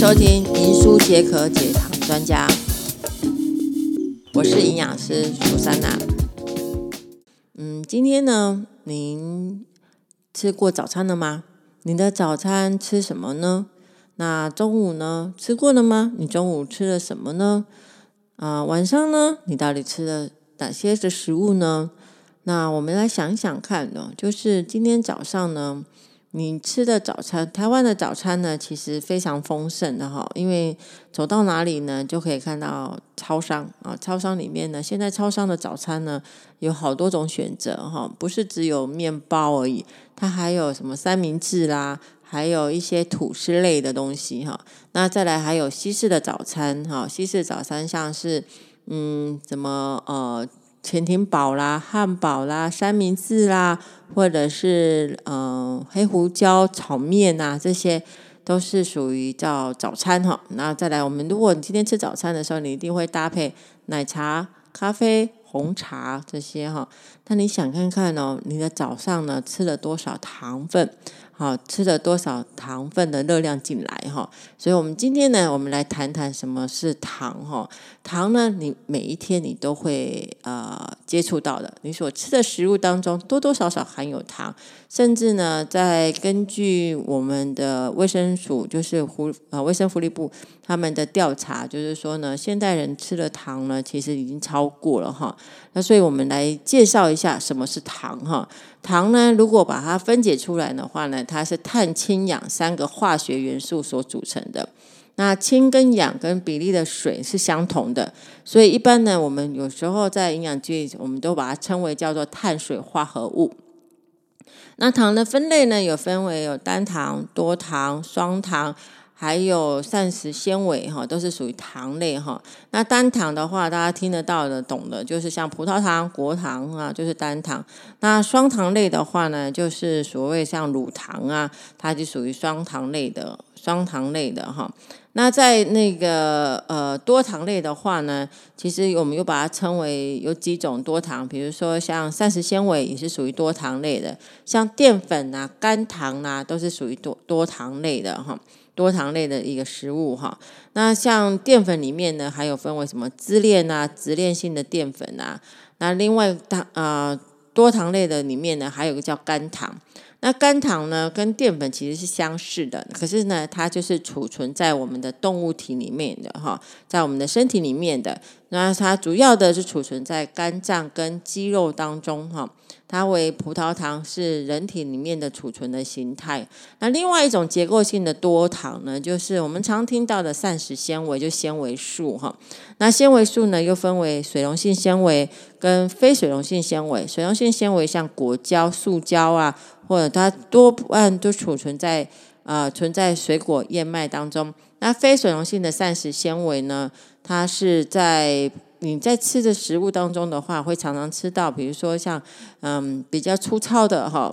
收听银书解渴解糖专家，我是营养师苏珊娜。嗯，今天呢，您吃过早餐了吗？你的早餐吃什么呢？那中午呢？吃过了吗？你中午吃了什么呢？啊，晚上呢？你到底吃了哪些的食物呢？那我们来想想看呢，就是今天早上呢。你吃的早餐，台湾的早餐呢，其实非常丰盛的哈，因为走到哪里呢，就可以看到超商啊，超商里面呢，现在超商的早餐呢，有好多种选择哈，不是只有面包而已，它还有什么三明治啦，还有一些吐司类的东西哈，那再来还有西式的早餐哈，西式早餐像是嗯，怎么呃。潜艇堡啦、汉堡啦、三明治啦，或者是嗯黑胡椒炒面呐，这些都是属于叫早餐哈。那再来，我们如果你今天吃早餐的时候，你一定会搭配奶茶、咖啡、红茶这些哈。那你想看看哦，你的早上呢吃了多少糖分？好，吃了多少糖分的热量进来哈？所以，我们今天呢，我们来谈谈什么是糖哈。糖呢，你每一天你都会呃接触到的，你所吃的食物当中多多少少含有糖，甚至呢，在根据我们的卫生署，就是福呃卫生福利部他们的调查，就是说呢，现代人吃的糖呢，其实已经超过了哈。那所以我们来介绍一下什么是糖哈。糖呢，如果把它分解出来的话呢，它是碳、氢、氧三个化学元素所组成的。那氢跟氧跟比例的水是相同的，所以一般呢，我们有时候在营养剂，我们都把它称为叫做碳水化合物。那糖的分类呢，有分为有单糖、多糖、双糖。还有膳食纤维哈，都是属于糖类哈。那单糖的话，大家听得到的、懂的，就是像葡萄糖、果糖啊，就是单糖。那双糖类的话呢，就是所谓像乳糖啊，它就属于双糖类的、双糖类的哈。那在那个呃多糖类的话呢，其实我们又把它称为有几种多糖，比如说像膳食纤维也是属于多糖类的，像淀粉啊、甘糖啊，都是属于多多糖类的哈。多糖类的一个食物哈，那像淀粉里面呢，还有分为什么支链啊、直链性的淀粉啊，那另外糖啊多糖类的里面呢，还有个叫甘糖。那甘糖呢，跟淀粉其实是相似的，可是呢，它就是储存在我们的动物体里面的哈，在我们的身体里面的。那它主要的是储存在肝脏跟肌肉当中哈。它为葡萄糖是人体里面的储存的形态。那另外一种结构性的多糖呢，就是我们常听到的膳食纤维，就纤维素哈。那纤维素呢，又分为水溶性纤维跟非水溶性纤维。水溶性纤维像果胶、塑胶啊，或者它多半都储存在呃存在水果燕麦当中。那非水溶性的膳食纤维呢，它是在你在吃的食物当中的话，会常常吃到，比如说像嗯比较粗糙的哈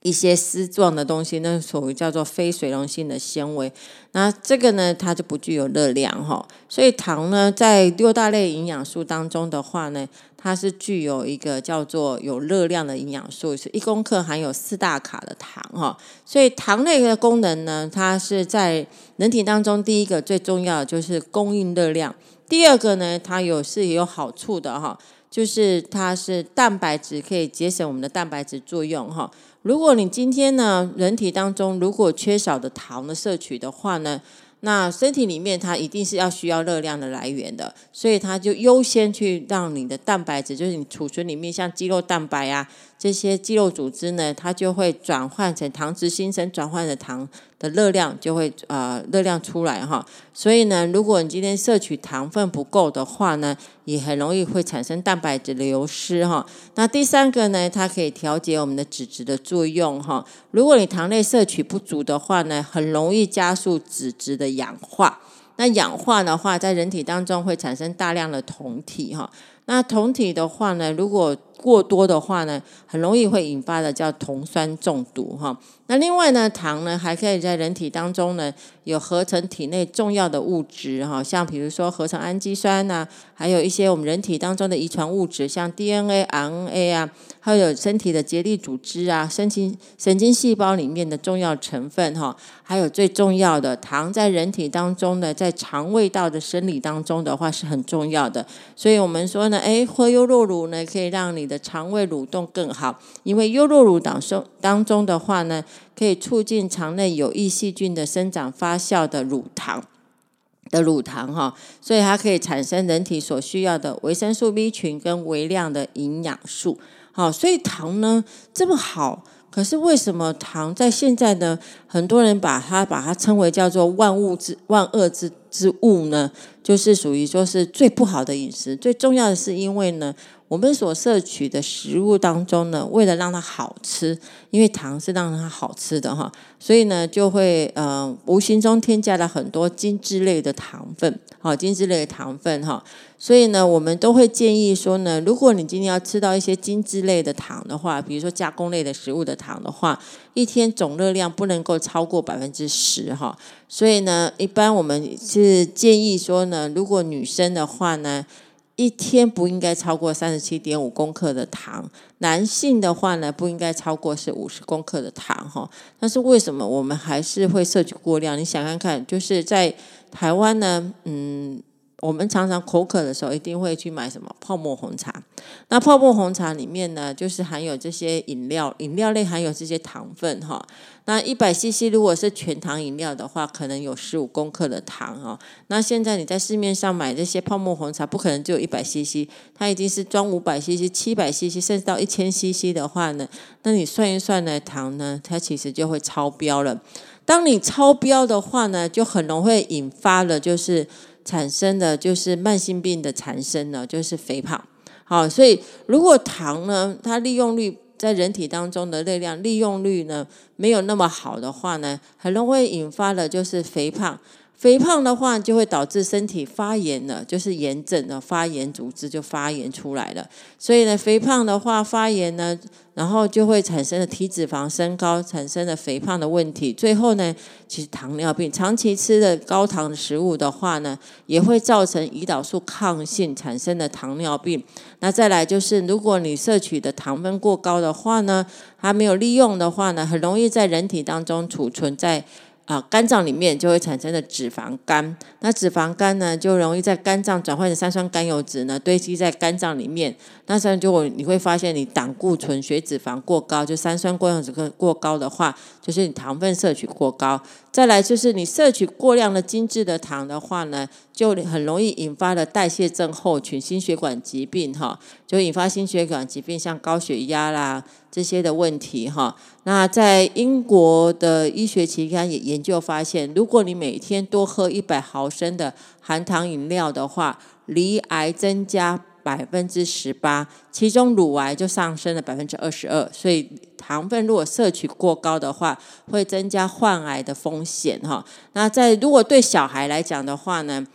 一些丝状的东西，那所谓叫做非水溶性的纤维。那这个呢，它就不具有热量哈。所以糖呢，在六大类营养素当中的话呢，它是具有一个叫做有热量的营养素，是一公克含有四大卡的糖哈。所以糖类的功能呢，它是在人体当中第一个最重要的就是供应热量。第二个呢，它有是有好处的哈，就是它是蛋白质可以节省我们的蛋白质作用哈。如果你今天呢，人体当中如果缺少的糖的摄取的话呢，那身体里面它一定是要需要热量的来源的，所以它就优先去让你的蛋白质，就是你储存里面像肌肉蛋白啊。这些肌肉组织呢，它就会转换成糖脂新生，转换的糖的热量就会呃热量出来哈。所以呢，如果你今天摄取糖分不够的话呢，也很容易会产生蛋白质流失哈。那第三个呢，它可以调节我们的脂质的作用哈。如果你糖类摄取不足的话呢，很容易加速脂质的氧化。那氧化的话，在人体当中会产生大量的酮体哈。那酮体的话呢，如果过多的话呢，很容易会引发的叫酮酸中毒哈。那另外呢，糖呢还可以在人体当中呢有合成体内重要的物质哈，像比如说合成氨基酸呐，还有一些我们人体当中的遗传物质，像 DNA、RNA 啊，还有身体的结缔组织啊，神经神经细胞里面的重要成分哈，还有最重要的糖在人体当中呢，在肠胃道的生理当中的话是很重要的。所以我们说呢，哎，喝优酪乳呢可以让你的肠胃蠕动更好，因为优酪乳当中当中的话呢。可以促进肠内有益细菌的生长发酵的乳糖的乳糖哈，所以它可以产生人体所需要的维生素 B 群跟微量的营养素。好，所以糖呢这么好，可是为什么糖在现在呢？很多人把它把它称为叫做万物之万恶之之物呢？就是属于说是最不好的饮食。最重要的是因为呢。我们所摄取的食物当中呢，为了让它好吃，因为糖是让它好吃的哈，所以呢就会呃无形中添加了很多精致类的糖分，好精致类的糖分哈，所以呢我们都会建议说呢，如果你今天要吃到一些精致类的糖的话，比如说加工类的食物的糖的话，一天总热量不能够超过百分之十哈，所以呢一般我们是建议说呢呢，如果女生的话呢。一天不应该超过三十七点五公克的糖，男性的话呢，不应该超过是五十公克的糖哈。但是为什么我们还是会摄取过量？你想看看，就是在台湾呢，嗯。我们常常口渴的时候，一定会去买什么泡沫红茶。那泡沫红茶里面呢，就是含有这些饮料，饮料类含有这些糖分哈。那一百 CC 如果是全糖饮料的话，可能有十五公克的糖哦。那现在你在市面上买这些泡沫红茶，不可能只有一百 CC，它已经是装五百 CC、七百 CC，甚至到一千 CC 的话呢，那你算一算呢，糖呢，它其实就会超标了。当你超标的话呢，就很容易引发了就是。产生的就是慢性病的产生呢，就是肥胖。好，所以如果糖呢，它利用率在人体当中的热量利用率呢没有那么好的话呢，很容易引发的就是肥胖。肥胖的话，就会导致身体发炎了，就是炎症的发炎组织就发炎出来了。所以呢，肥胖的话发炎呢，然后就会产生了体脂肪升高，产生了肥胖的问题。最后呢，其实糖尿病长期吃的高糖的食物的话呢，也会造成胰岛素抗性产生的糖尿病。那再来就是，如果你摄取的糖分过高的话呢，还没有利用的话呢，很容易在人体当中储存在。啊，肝脏里面就会产生的脂肪肝，那脂肪肝呢，就容易在肝脏转换成三酸甘油脂呢，堆积在肝脏里面。那这样就会你会发现，你胆固醇、血脂肪过高，就三酸甘油脂过高的话，就是你糖分摄取过高。再来就是你摄取过量的精致的糖的话呢，就很容易引发了代谢症候群、心血管疾病哈，就引发心血管疾病，像高血压啦。这些的问题哈，那在英国的医学期刊也研究发现，如果你每天多喝一百毫升的含糖饮料的话，离癌增加百分之十八，其中乳癌就上升了百分之二十二。所以糖分如果摄取过高的话，会增加患癌的风险哈。那在如果对小孩来讲的话呢，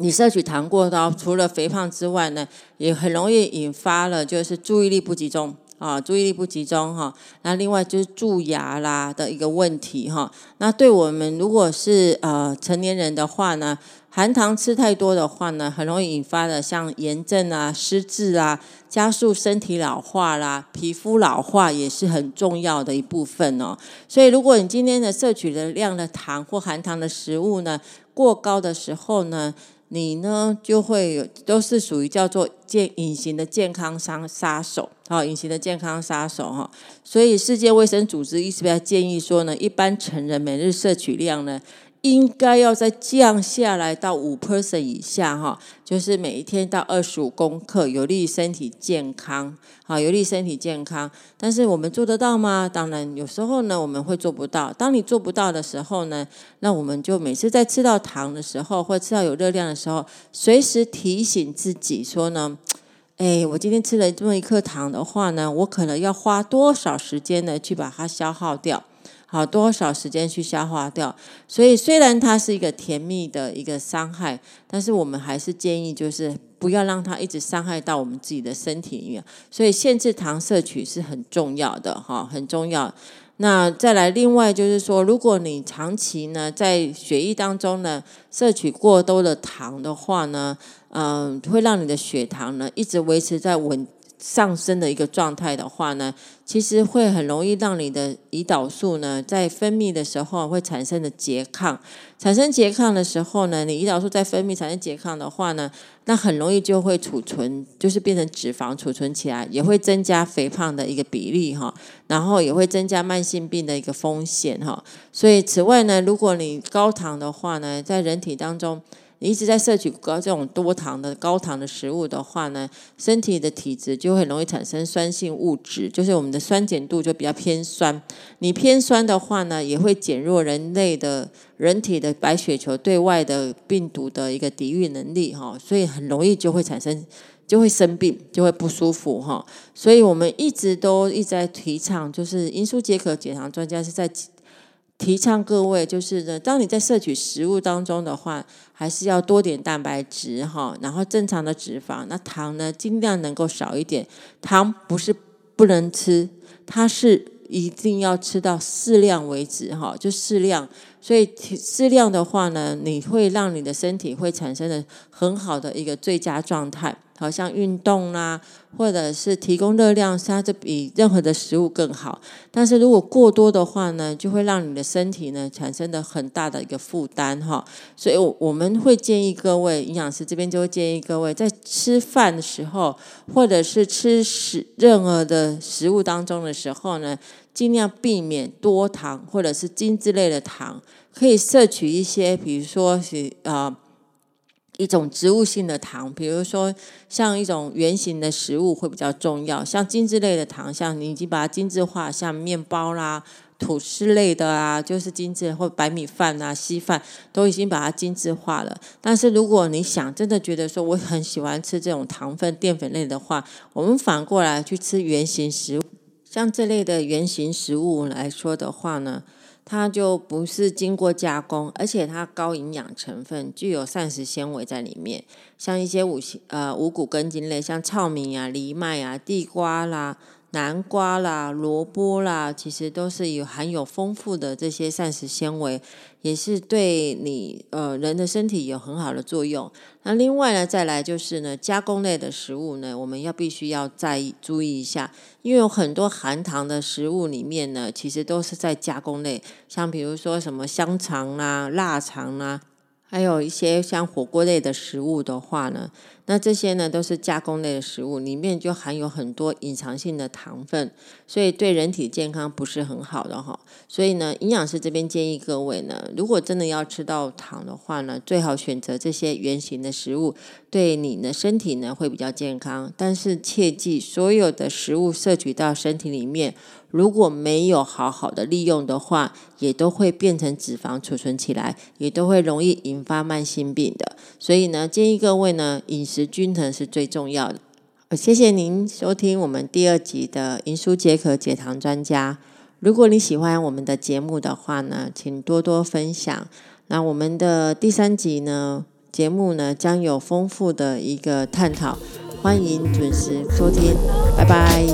你摄取糖过高，除了肥胖之外呢，也很容易引发了就是注意力不集中。啊，注意力不集中哈。那另外就是蛀牙啦的一个问题哈。那对我们如果是呃成年人的话呢，含糖吃太多的话呢，很容易引发的像炎症啊、失智啊、加速身体老化啦、皮肤老化也是很重要的一部分哦。所以如果你今天的摄取的量的糖或含糖的食物呢过高的时候呢，你呢就会有都是属于叫做健隐形的健康杀杀手。好，隐形的健康杀手哈，所以世界卫生组织意思不要建议说呢，一般成人每日摄取量呢，应该要再降下来到五 percent 以下哈，就是每一天到二十五公克，有利于身体健康，好，有利于身体健康。但是我们做得到吗？当然，有时候呢我们会做不到。当你做不到的时候呢，那我们就每次在吃到糖的时候，或吃到有热量的时候，随时提醒自己说呢。哎，我今天吃了这么一颗糖的话呢，我可能要花多少时间呢去把它消耗掉？好，多少时间去消化掉？所以虽然它是一个甜蜜的一个伤害，但是我们还是建议就是不要让它一直伤害到我们自己的身体里面。所以限制糖摄取是很重要的哈，很重要。那再来，另外就是说，如果你长期呢在血液当中呢摄取过多的糖的话呢，嗯，会让你的血糖呢一直维持在稳。上升的一个状态的话呢，其实会很容易让你的胰岛素呢在分泌的时候会产生的拮抗，产生拮抗的时候呢，你胰岛素在分泌产生拮抗的话呢，那很容易就会储存，就是变成脂肪储存起来，也会增加肥胖的一个比例哈，然后也会增加慢性病的一个风险哈。所以此外呢，如果你高糖的话呢，在人体当中。你一直在摄取高这种多糖的高糖的食物的话呢，身体的体质就会容易产生酸性物质，就是我们的酸碱度就比较偏酸。你偏酸的话呢，也会减弱人类的人体的白血球对外的病毒的一个抵御能力哈，所以很容易就会产生就会生病，就会不舒服哈。所以我们一直都一直在提倡，就是因素解渴解糖专家是在。提倡各位就是呢，当你在摄取食物当中的话，还是要多点蛋白质哈，然后正常的脂肪，那糖呢尽量能够少一点。糖不是不能吃，它是一定要吃到适量为止哈，就适量。所以适量的话呢，你会让你的身体会产生的很好的一个最佳状态。好像运动啦，或者是提供热量，它就比任何的食物更好。但是如果过多的话呢，就会让你的身体呢产生的很大的一个负担哈。所以，我我们会建议各位营养师这边就会建议各位，在吃饭的时候，或者是吃食任何的食物当中的时候呢，尽量避免多糖或者是精致类的糖，可以摄取一些，比如说是啊。一种植物性的糖，比如说像一种圆形的食物会比较重要，像精致类的糖，像你已经把它精致化，像面包啦、吐司类的啊，就是精致或白米饭啊、稀饭都已经把它精致化了。但是如果你想真的觉得说我很喜欢吃这种糖分、淀粉类的话，我们反过来去吃圆形食物，像这类的圆形食物来说的话呢？它就不是经过加工，而且它高营养成分，具有膳食纤维在里面，像一些五呃五谷根茎类，像糙米啊、藜麦啊、地瓜啦。南瓜啦、萝卜啦，其实都是有含有丰富的这些膳食纤维，也是对你呃人的身体有很好的作用。那另外呢，再来就是呢，加工类的食物呢，我们要必须要在意注意一下，因为有很多含糖的食物里面呢，其实都是在加工类，像比如说什么香肠啦、腊肠啦。还有一些像火锅类的食物的话呢，那这些呢都是加工类的食物，里面就含有很多隐藏性的糖分，所以对人体健康不是很好的哈。所以呢，营养师这边建议各位呢，如果真的要吃到糖的话呢，最好选择这些圆形的食物，对你的身体呢会比较健康。但是切记，所有的食物摄取到身体里面。如果没有好好的利用的话，也都会变成脂肪储存起来，也都会容易引发慢性病的。所以呢，建议各位呢，饮食均衡是最重要的。谢谢您收听我们第二集的银舒解渴解糖专家。如果你喜欢我们的节目的话呢，请多多分享。那我们的第三集呢，节目呢将有丰富的一个探讨，欢迎准时收听，拜拜。